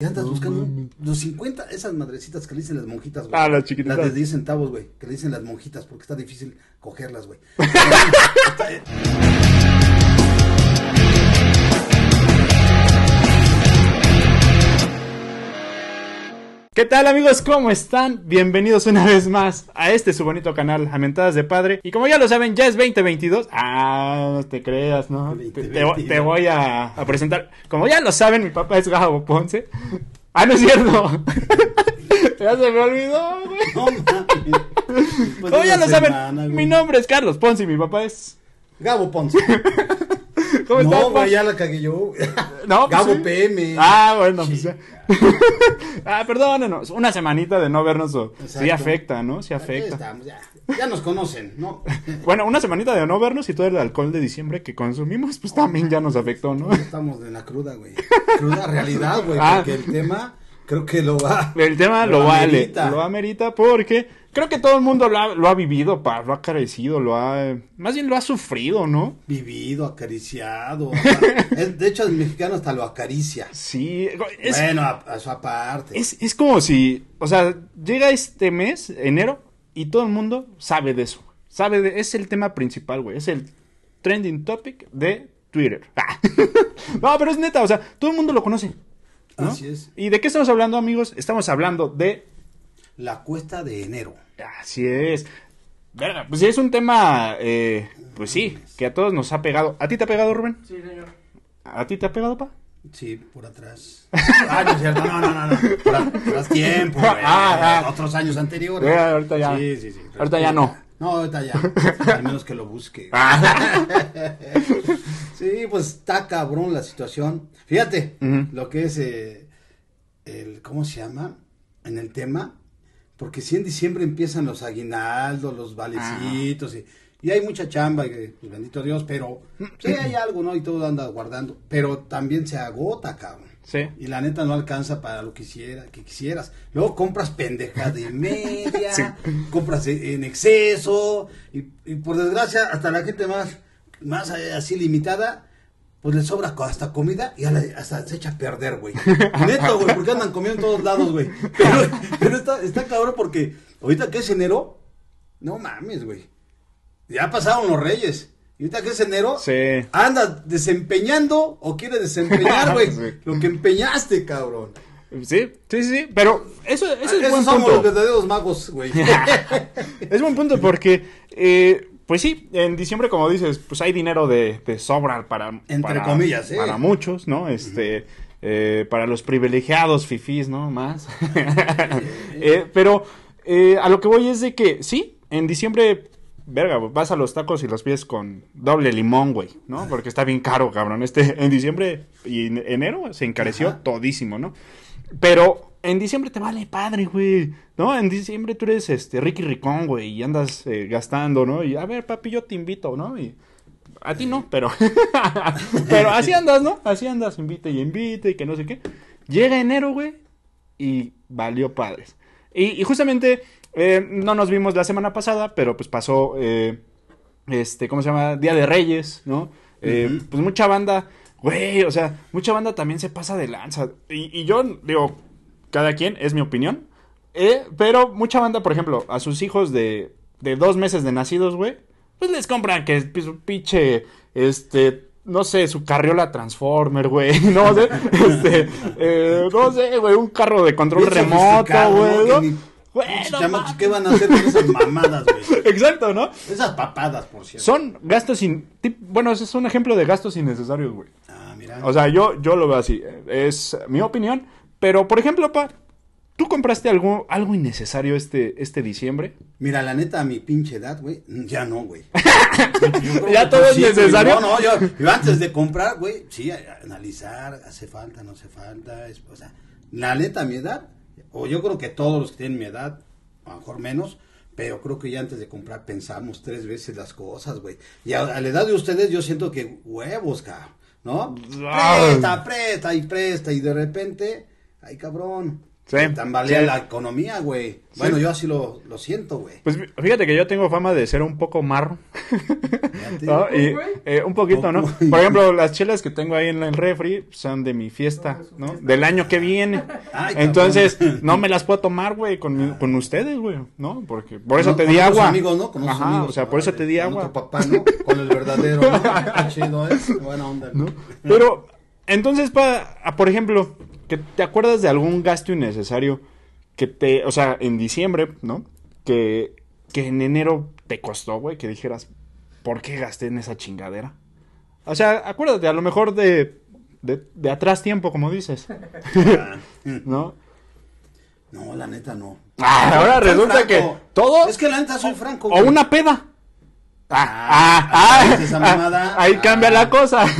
Y andas buscando un- los 50, esas madrecitas que le dicen las monjitas, güey. Ah, las chiquititas. Las de 10 centavos, güey. Que le dicen las monjitas porque está difícil cogerlas, güey. ¿Qué tal amigos? ¿Cómo están? Bienvenidos una vez más a este su bonito canal, Amentadas de Padre. Y como ya lo saben, ya es 2022. Ah, no te creas, ¿no? Te, te- 2022. te voy a, a presentar. Como ya lo saben, mi papá es Gabo Ponce. Ah, no es cierto. ya se me olvidó, güey. No. Pues Como ya una lo saben, güey. mi nombre es Carlos Ponce y mi papá es... Gabo Ponce. ¿Cómo está, No, güey, ya la cagué yo. No, pues Gabo sí. PM. Ah, bueno, pues ya. ah, perdónenos. Una semanita de no vernos o- sí Exacto. afecta, ¿no? Sí afecta. estamos, ya. Ya nos conocen, ¿no? Bueno, una semanita de no vernos y todo el alcohol de diciembre que consumimos, pues también ya nos afectó, ¿no? Estamos en la cruda, güey. Cruda realidad, güey. Ah. Porque el tema creo que lo va. El tema lo, Lo vale, amerita. lo amerita porque creo que todo el mundo lo ha, lo ha vivido, pa, lo ha carecido, lo ha, más bien lo ha sufrido, ¿no? Vivido, acariciado. es- de hecho, el mexicano hasta lo acaricia. Sí, es, bueno, a, a su aparte. es, es como si, o sea, llega este mes, enero, y todo el mundo sabe de eso. Sabe de, es el tema principal, güey, es el trending topic de Twitter. no, pero es neta, o sea, todo el mundo lo conoce. ¿no? Así es. ¿Y de qué estamos hablando, amigos? Estamos hablando de La cuesta de enero. Así es. Verga, pues sí es un tema, eh, pues sí, que a todos nos ha pegado. ¿A ti te ha pegado, Rubén? Sí, señor. ¿A ti te ha pegado, pa? Sí, por atrás. Ah, no es cierto. No, no, no, no. Por atrás tiempo, güey. Ah, ah. Otros años anteriores. Eh, ahorita ya. Sí, sí, sí. Ahorita ya no. No, ahorita ya. Al menos que lo busque. Ah. Sí, pues está cabrón la situación. Fíjate, lo que es eh, el, ¿cómo se llama? En el tema, porque si en diciembre empiezan los aguinaldos, los valecitos, y, y hay mucha chamba, y, pues, bendito Dios, pero sí hay algo, ¿no? Y todo anda guardando, pero también se agota, cabrón. Sí. Y la neta no alcanza para lo que, quisiera, que quisieras. Luego compras pendeja de media, Sí. compras en exceso, y, y por desgracia, hasta la gente más, más eh, así limitada, pues le sobra hasta comida y hasta se echa a perder, güey. Neto, güey, porque andan comiendo en todos lados, güey. Pero, pero está, está cabrón porque ahorita que es enero, no mames, güey. Ya pasaron los reyes. Y ahorita que es enero, Sí. anda desempeñando o quiere desempeñar, güey, Sí. lo que empeñaste, cabrón. Sí, sí, sí, pero eso, eso es Esos buen somos los punto. verdaderos magos, güey. Es buen punto porque, eh, pues sí, en diciembre, como dices, pues hay dinero de, de sobra para... Entre para- comillas, ¿eh? Para muchos, ¿no? Este, eh, para los privilegiados fifís, ¿no? Más. Eh, pero eh, a lo que voy es de que, sí, en diciembre, verga, vas a los tacos y los pides con doble limón, güey, ¿no? Porque está bien caro, cabrón. Este, en diciembre y en enero se encareció Ajá. todísimo, ¿no? Pero en diciembre te vale padre, güey. ¿No? En diciembre tú eres este Ricky Ricón, güey, y andas eh, gastando, ¿no? Y a ver, papi, yo te invito, ¿no? Y a ti no, pero pero así andas, ¿no? Así andas, invite y invite y que no sé qué. Llega enero, güey, y valió padres. Y, y justamente eh, no nos vimos la semana pasada, pero pues pasó eh, este, ¿cómo se llama? Día de Reyes, ¿no? Eh. Pues mucha banda, güey, o sea, mucha banda también se pasa de lanza. Y, y yo digo, cada quien, es mi opinión. eh, pero mucha banda, por ejemplo, a sus hijos de, de dos meses de nacidos, güey, pues les compran que es un pinche, este, no sé, su carriola Transformer, güey, no sé, este, eh, no sé, güey, un carro de control Bien remoto, güey. ¿Qué van a hacer con esas mamadas, güey? Exacto, ¿no? Esas papadas, por cierto. Son gastos sin... Bueno, ese es un ejemplo de gastos innecesarios, güey. Ah, mira. O sea, yo, yo lo veo así. Es mi opinión. Pero, por ejemplo, pa, ¿tú compraste algo, algo innecesario este, este diciembre? Mira, la neta, a mi pinche edad, güey, ya no, güey. ¿Ya todo es sí, necesario? No, no, yo, yo antes de comprar, güey, sí, analizar, hace falta, no hace falta. es- o sea, la neta, a mi edad, o yo creo que todos los que tienen mi edad, a lo mejor menos, pero creo que ya antes de comprar pensamos tres veces las cosas, güey. Y a, a la edad de ustedes yo siento que huevos, cabrón, ¿no? Presta, presta y presta y de repente, ay cabrón. Sí, Tambalea sí. la economía, güey. Bueno, yo así lo, lo siento, güey. Pues fíjate que yo tengo fama de ser un poco marro. ¿no? Y, güey? eh, un poquito, ¿no? Por ejemplo, las chelas que tengo ahí en el refri son de mi fiesta, ¿no? Del año que viene. Ay. Entonces, no me las puedo tomar, güey, con, mi- con ustedes, güey, ¿no? Porque por eso te con di otros agua. amigos, ¿no? Con Ajá, amigos. o sea, por eso te di con agua. papá, ¿no? Con el verdadero, ¿no? Qué chido, ¿eh? Buena onda. ¿no? Pero, entonces, pa, ah, por ejemplo, que te acuerdas de algún gasto innecesario que te, o sea, en diciembre, ¿no? Que, que en enero te costó, güey, que dijeras, ¿por qué gasté en esa chingadera? O sea, acuérdate, a lo mejor de, de, de atrás tiempo, como dices, Ah, ¿no? No, la neta no. Ah, ahora resulta que todo... Es que la neta soy franco. O una peda. Ah, Ah, ah, ah, ¿ves esa mamada? ahí cambia Ah. la cosa.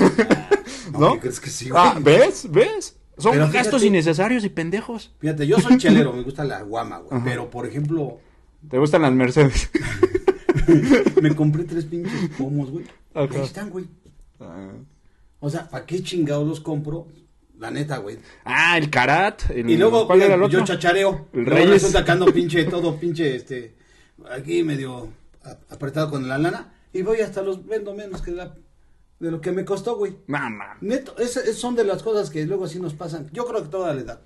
No, ¿No? ¿qué crees que sí, güey? Ah, ¿ves? ¿ves? Son Pero gastos fíjate- innecesarios y pendejos. Fíjate, yo soy chelero, me gusta la guama, güey. Ajá. Pero, por ejemplo, ¿Te gustan las Mercedes? me compré tres pinches pomos, güey. Ajá. Ahí están, güey. O sea, ¿para qué chingados los compro? La neta, güey. Ah, el Karat. el- Y luego, ¿cuál era mira, el otro? yo chachareo. El Reyes. resulta que ando pinche, todo pinche, este, aquí medio apretado con la lana. Y voy hasta los vendo menos que la, de lo que me costó, güey. No, man. Neto, esas esas son de las cosas que luego así nos pasan. Yo creo que toda la edad.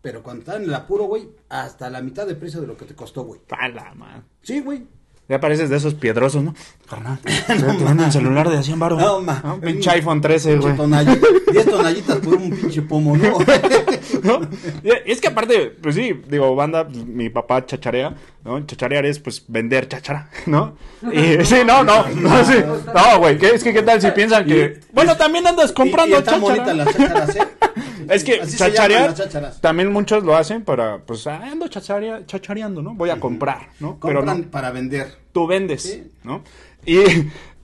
Pero cuando estás en el apuro, güey, hasta la mitad de precio de lo que te costó, güey. Pala, man. Sí, güey. Ya pareces de esos piedrosos, ¿no? Carnal. te vendo un celular de 100 baros. No, ma. Un pinche iPhone 13, güey. Pinche tonallita, 10 tonallitas por un pinche pomo, ¿no? ¿No? Y Es que aparte, pues sí, digo, banda, pues, mi papá chacharea, ¿no? Chacharear es, pues, vender chachara, ¿no? Y, sí, no, no, no, sí. No, güey, ¿qué- es que qué tal si piensan que... Bueno, también andas comprando cháchara. las chácharas, ¿eh? Es que chacharear, también muchos lo hacen para, pues, ah, ando chacharea- chachareando, ¿no? Voy a comprar, ¿no? Pero Compran no, para vender. tú vendes, Sí. ¿no? Y,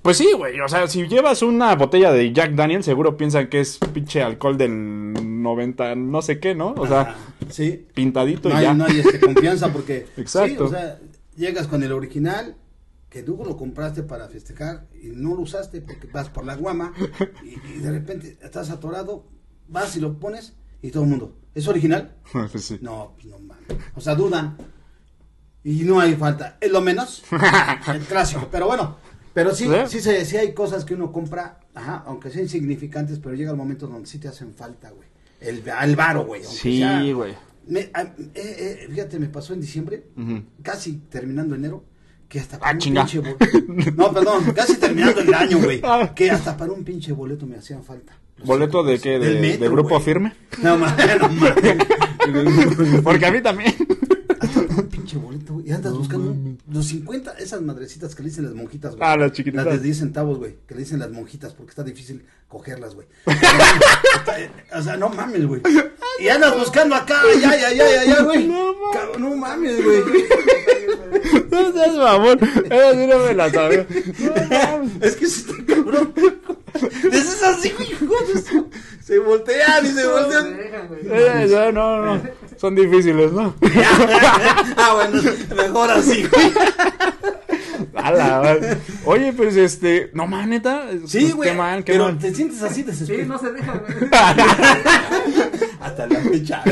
pues sí, güey, o sea, si llevas una botella de Jack Daniel, seguro piensan que es pinche alcohol del 90, no sé qué, ¿no? O sea, sí. pintadito No y hay, ya. no hay este, confianza porque. Exacto. Sí, o sea, llegas con el original que tú lo compraste para festejar y no lo usaste porque vas por la guama y, y de repente estás atorado, vas y lo pones y todo el mundo. ¿Es original? Pues sí. No, pues no mames. O sea, dudan. Y no hay falta. Es lo menos. el clásico. Pero bueno. Pero sí, ¿Sí? sí, se- sí hay cosas que uno compra, ajá, aunque sean insignificantes, pero llega el momento donde sí te hacen falta, güey. El, el varo, güey. Sí, sea- güey. me- a- eh, eh, fíjate, me pasó en diciembre, casi terminando enero, que hasta Ah, para un chinga. pinche boleto. No, perdón, casi terminando el año, güey. Ah. Que hasta para un pinche boleto me hacían falta. ¿Boleto de qué? ¿De, grupo firme? No mames, no mames. Porque a mí también. Un pinche boleto, güey. Y andas buscando un- los 50, esas madrecitas que le dicen las monjitas, güey. Ah, las chiquititas. Las de 10 centavos, güey. Que le dicen las monjitas porque está difícil cogerlas, güey. o sea, no mames, güey. Y andas buscando acá, allá, allá, allá, allá, güey. No mames. No mames, güey. No seas mamón. Esa sí no me la sabía. Es que sí está cabrón. Es así, güey. hijo Se voltean y se No, voltean. se dejan, güey. Eh, no, no, no. Son difíciles, ¿no? ah, bueno, mejor así, güey. A la madre. Oye, pues este. No, man, neta. Sí, güey. Qué mal, qué pero mal. te sientes así Sí, desesperado. no se dejan, güey. Hasta la fecha.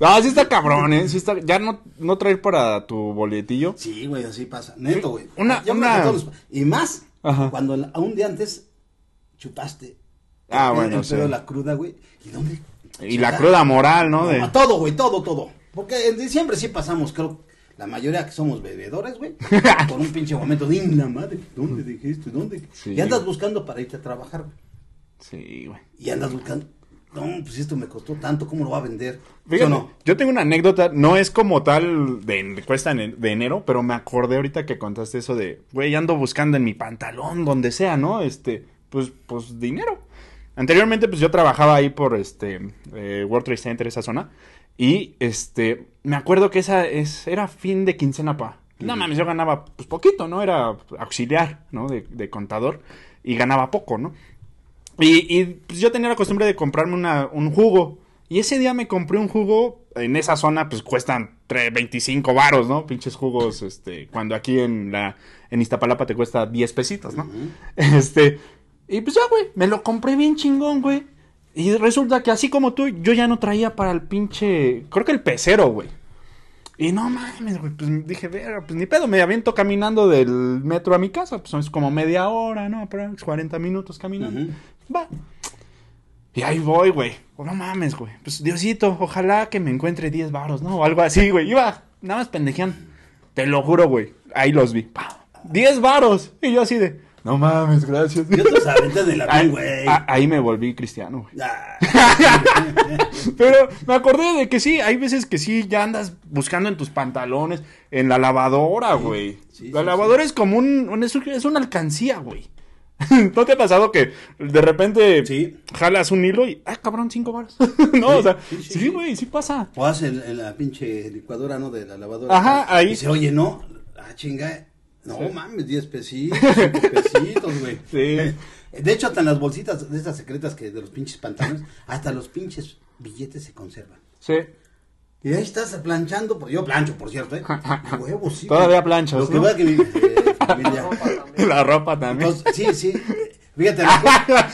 No, sí está cabrón, ¿eh? Sí está. Ya no, no traer para tu boletillo. Sí, güey, así pasa. Neto, güey. Una- una- que todos los- Y más Ajá. cuando la- a un día antes chupaste. Ah, El- bueno, el sí. pedo, la cruda, güey. ¿Y dónde? Y la cruda moral, ¿no? De... Todo, güey, todo, todo. Porque en diciembre sí pasamos, creo, la mayoría que somos bebedores, güey, por un pinche momento de la madre, ¿dónde dejé esto? ¿Dónde? Sí. Y andas buscando para irte a trabajar, güey. Sí, güey. Y andas buscando, no, pues esto me costó tanto, ¿cómo lo va a vender? Yo tengo una anécdota, no es como tal de cuesta de enero, pero me acordé ahorita que contaste eso de, güey, ando buscando en mi pantalón, donde sea, ¿no? Este, pues, pues dinero. Anteriormente, pues yo trabajaba ahí por este eh, World Trade Center, esa zona, y este, me acuerdo que esa es, era fin de quincena, pa. No mames, yo ganaba pues poquito, ¿no? Era auxiliar, ¿no? De, de contador, y ganaba poco, ¿no? Y, y, pues yo tenía la costumbre de comprarme una, un jugo. Y ese día me compré un jugo. En esa zona, pues cuestan tre- 25 varos, ¿no? Pinches jugos, este. Cuando aquí en la. En Iztapalapa te cuesta 10 pesitos, ¿no? Este. Y pues ya, güey. Me lo compré bien chingón, güey. Y resulta que así como tú, yo ya no traía para el pinche. Creo que el pecero, güey. Y no mames, güey. Pues dije, ver, pues ni pedo. Me aviento caminando del metro a mi casa. Pues es como media hora, ¿no? Pero 40 minutos caminando. Va. Y ahí voy, güey. Oh, no mames, güey. Pues Diosito, ojalá que me encuentre 10 varos, ¿no? O algo así, güey. Iba, nada más pendejeando. Te lo juro, güey. Ahí los vi. Pa. 10 varos. Y yo así de, no mames, gracias. Yo te aventas de la güey. ahí me volví cristiano, güey. Ah, Pero me acordé de que sí, hay veces que sí, ya andas buscando en tus pantalones, en la lavadora, güey. sí, la sí, lavadora es como un, un- es, un- es una alcancía, güey. ¿No te ha pasado que de repente Sí. jalas un hilo y, ah, cabrón, cinco baros? no, o sea, sí, sí, sí, sí. güey, sí pasa. O haces en la pinche licuadora, ¿no? De la lavadora. Ajá, ahí. Y dice, oye, no, ah, chinga. No Sí. mames, 10 pesitos, 5 pesitos, güey. Sí. De hecho, hasta en las bolsitas de estas secretas que de los pinches pantalones, hasta los pinches billetes se conservan. Sí. Y ahí estás planchando, porque yo plancho, por cierto, ¿eh? Y huevos, sí. Todavía güey. planchas, Lo que ¿no? va que mi eh, familia. La ropa también. Entonces, sí, sí. Fíjate, la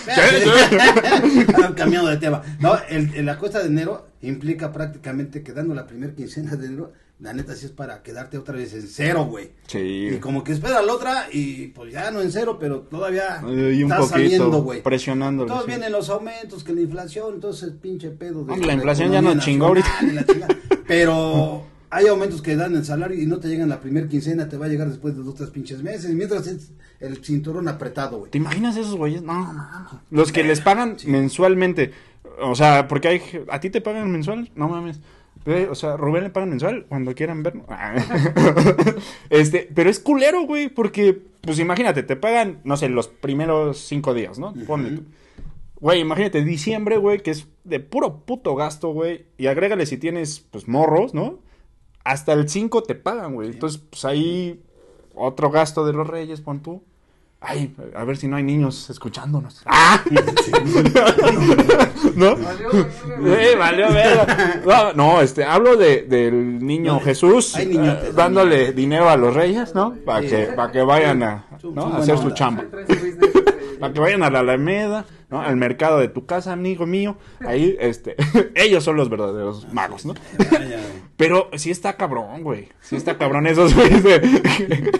cambiando de tema. No, el, el- la cuesta de enero implica prácticamente que dando la primera quincena de enero, la neta sí es para quedarte otra vez en cero, güey. Y sí. como que espera la otra y pues ya no en cero, pero todavía Y un está poquito saliendo, güey. presionándolo. Todos sí. vienen los aumentos, que la inflación, entonces pinche pedo. De Hombre, la inflación ya economía chingó y chingada. Pero hay aumentos que dan el salario y no te llegan la primera quincena, te va a llegar después de dos, tres pinches meses. Mientras es el cinturón apretado, güey. ¿Te imaginas esos güeyes? No, no, no. Los que les pagan mensualmente. O sea, porque hay. ¿A ti te pagan mensual? No mames. O sea, Rubén le pagan mensual cuando quieran verlo. este, pero es culero, güey, porque, pues imagínate, te pagan, no sé, los primeros cinco días, ¿no? Ponle tú. Güey, imagínate, diciembre, güey, que es de puro puto gasto, güey. Y agrégale si tienes, pues, morros, ¿no? Hasta el 5 te pagan, güey. Entonces, pues ahí otro gasto de los reyes, pon tú. Ay, a ver si no hay niños escuchándonos. ¡Ah! ¿No? Valió verga. No, no, este, hablo de, del niño No, Jesús hay niñotes, eh, hay dándole dinero a los reyes, ¿no? Para Sí. que, para que vayan a, a hacer su chamba. Para que vayan a la Alameda, ¿no? Al mercado de tu casa, amigo mío. Ahí, este, ellos son los verdaderos magos, ¿no? Pero sí está cabrón, güey. Sí está cabrón esos güeyes de...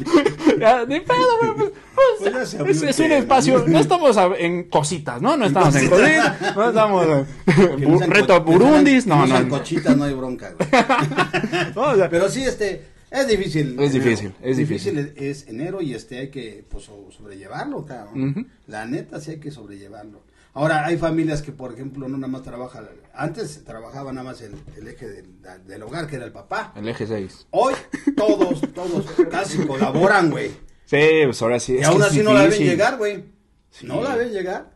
De pedo, güey. pues, Pues abrió es, es un espacio... No estamos en cositas, ¿no? No estamos en cositas. No estamos en... Reto Burundis. No, no. no. cochitas, no hay bronca, güey. Pero sí, este, es difícil. Es difícil, es difícil. es, es enero y este hay que pues, so- sobrellevarlo, cabrón. La neta sí hay que sobrellevarlo. Ahora, hay familias que, por ejemplo, no nada más trabajan, antes trabajaba nada más el, el eje del, del hogar, que era el papá. El eje 6. Hoy, todos, todos casi colaboran, güey. Sí, pues ahora sí. Y es aún así no la ven llegar, güey. Sí. No la ven llegar.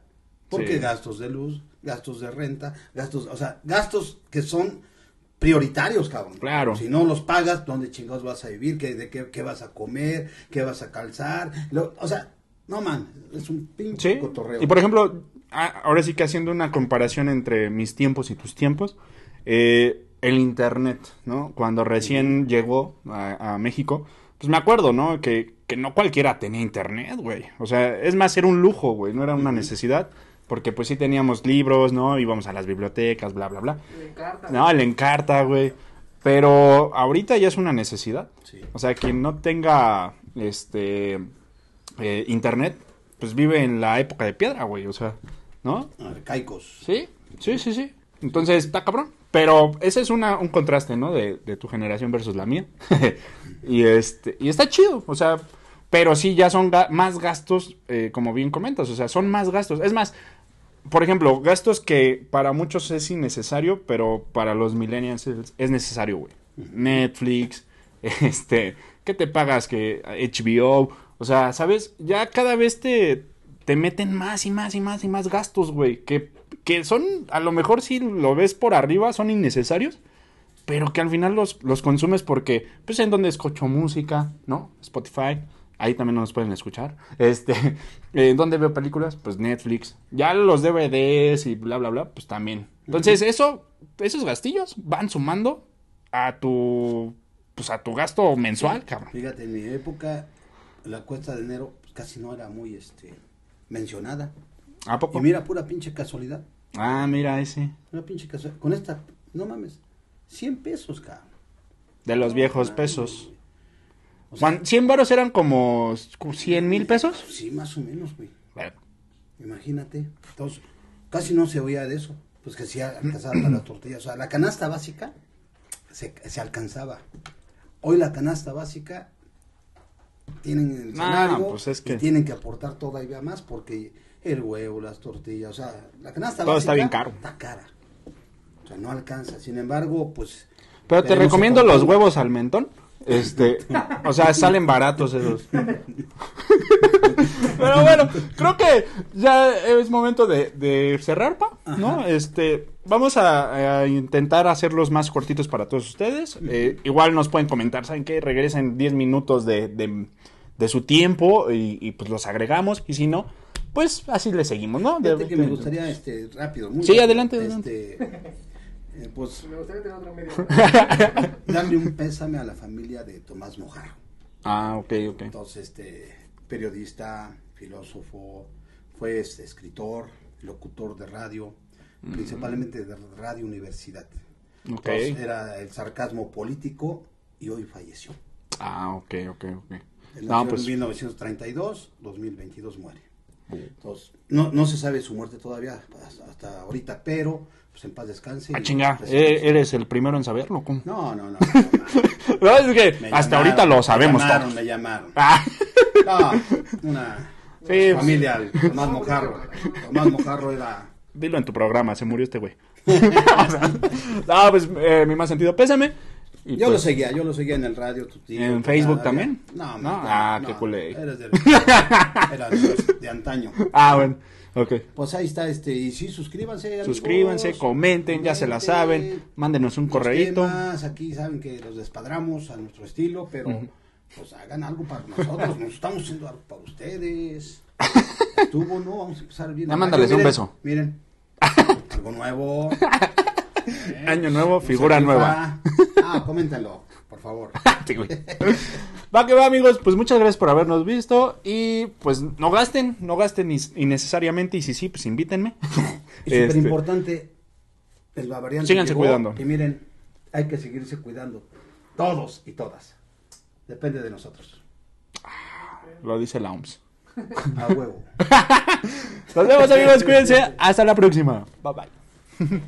Porque Sí. gastos de luz, gastos de renta, gastos, o sea, gastos que son prioritarios, cabrón. Claro. Si no los pagas, ¿dónde chingados vas a vivir? ¿Qué, de qué, qué vas a comer? ¿Qué vas a calzar? Lo- o sea, no man, es un pinche Sí. cotorreo. Y por ejemplo, ahora sí que haciendo una comparación entre mis tiempos y tus tiempos, eh, el internet, ¿no? Cuando recién llegó a, a México, pues me acuerdo, ¿no? Que, que no cualquiera tenía internet, güey. O sea, es más, era un lujo, güey, no era una necesidad. Porque pues sí teníamos libros, ¿no? Íbamos a las bibliotecas, bla, bla, bla. No, el encarta, güey. Pero ahorita ya es una necesidad. Sí. O sea, quien no tenga este eh, internet, pues vive en la época de piedra, güey. O sea, ¿no? Arcaicos. Sí, sí, sí, sí. Entonces, está cabrón. Pero ese es una, un contraste, ¿no? De, de tu generación versus la mía. y este, y está chido, o sea, pero sí ya son ga- más gastos, eh, como bien comentas, o sea, son más gastos. Es más, por ejemplo, gastos que para muchos es innecesario, pero para los millennials es, es necesario, güey. Netflix, este, ¿qué te pagas? Que HBO, o sea, ¿sabes? Ya cada vez te, te meten más y más y más y más gastos, güey, que, que son, a lo mejor si lo ves por arriba, son innecesarios, pero que al final los, los consumes porque, pues, en donde escucho música, ¿no? Spotify, ahí también nos pueden escuchar. Este, ¿en dónde veo películas? Pues Netflix. Ya los DVDs y bla, bla, bla, pues también. Entonces, eso, esos gastillos van sumando a tu, pues, a tu gasto mensual, cabrón. Fíjate, en mi época, la cuesta de enero pues, casi no era muy este mencionada. ¿A poco? Y mira, pura pinche casualidad. Ah, mira ese. Una pinche cazuela. Con esta, no mames, 100 pesos, cabrón. De los viejos pesos. O sea, Juan, 100 varos eran como 100 mil pesos. sí, más o menos, güey. Bueno, Imagínate. Entonces, casi no se oía de eso. Pues que sí alcanzaba para la tortilla. O sea, la canasta básica se, se alcanzaba. Hoy la canasta básica tienen el Ah, salario pues es que- y tienen que aportar todavía más porque el huevo, las tortillas, o sea, la canasta Todo básica está bien caro. Está cara. O sea, no alcanza. Sin embargo, pues Pero te recomiendo los huevos al mentón. Este, o sea, salen baratos esos. Pero bueno, creo que ya es momento de, de cerrar, pa, ¿no? Ajá. Este, vamos a, a intentar hacerlos más cortitos para todos ustedes. Eh, igual nos pueden comentar, ¿saben qué? Regresen 10 minutos de, de, de su tiempo y, y, pues los agregamos. Y si no, pues así le seguimos, ¿no? De- Fíjate que me gustaría, este, rápido. muy Sí, rápido, adelante, Este, eh, pues, Me gustaría tener otra media. darle un pésame a la familia de Tomás Mojarro. Ah, ok, ok. Entonces, este, periodista, filósofo, fue este, escritor, locutor de radio, principalmente de Radio Universidad. Ok. Entonces, era el sarcasmo político y hoy falleció. Ah, ok, ok, ok. Él No, nació pues, en 1932, 2022 muere. Entonces, no, no se sabe su muerte todavía hasta, hasta ahorita, pero pues en paz descanse. ah, chinga, descanse. eh, ¿eres el primero en saberlo? ¿cómo? No, no, no. no, No, es que Me hasta llamaron, ahorita lo sabemos Me llamaron, todos. me llamaron. Ah, No, una Sí, pues- familia, Tomás Mojarro. Tomás Mojarro era... dilo en tu programa, se murió este güey. O sea, no, pues eh, mi más sentido, pésame. Y, Yo lo pues, seguía, yo lo seguía en el radio. tu tío, ¿En Facebook también? No, No, ah, no, qué culé. Eres de, era de, de antaño. Ah, bueno, ok. Pues ahí está, este, y sí, suscríbanse. amigos, Suscríbanse, comenten, ya se la saben. Mándenos un correíto. aquí saben que los despadramos a nuestro estilo, pero pues hagan algo para nosotros. Nos estamos haciendo algo para ustedes. Estuvo, ¿no? Vamos a empezar bien. Ya mándales un miren, beso. Miren, algo nuevo. Año nuevo, Se figura nueva. Ah, coméntenlo, por favor. Güey. Va que va, amigos. Pues muchas gracias por habernos visto. Y pues no gasten, no gasten innecesariamente. Y si sí, pues invítenme. Y súper Este, importante, el variante Síganse cuidando. Y miren, hay que seguirse cuidando. Todos y todas. Depende de nosotros. Lo dice la OMS. A huevo. Nos vemos, amigos. Cuídense. Hasta la próxima. Bye bye.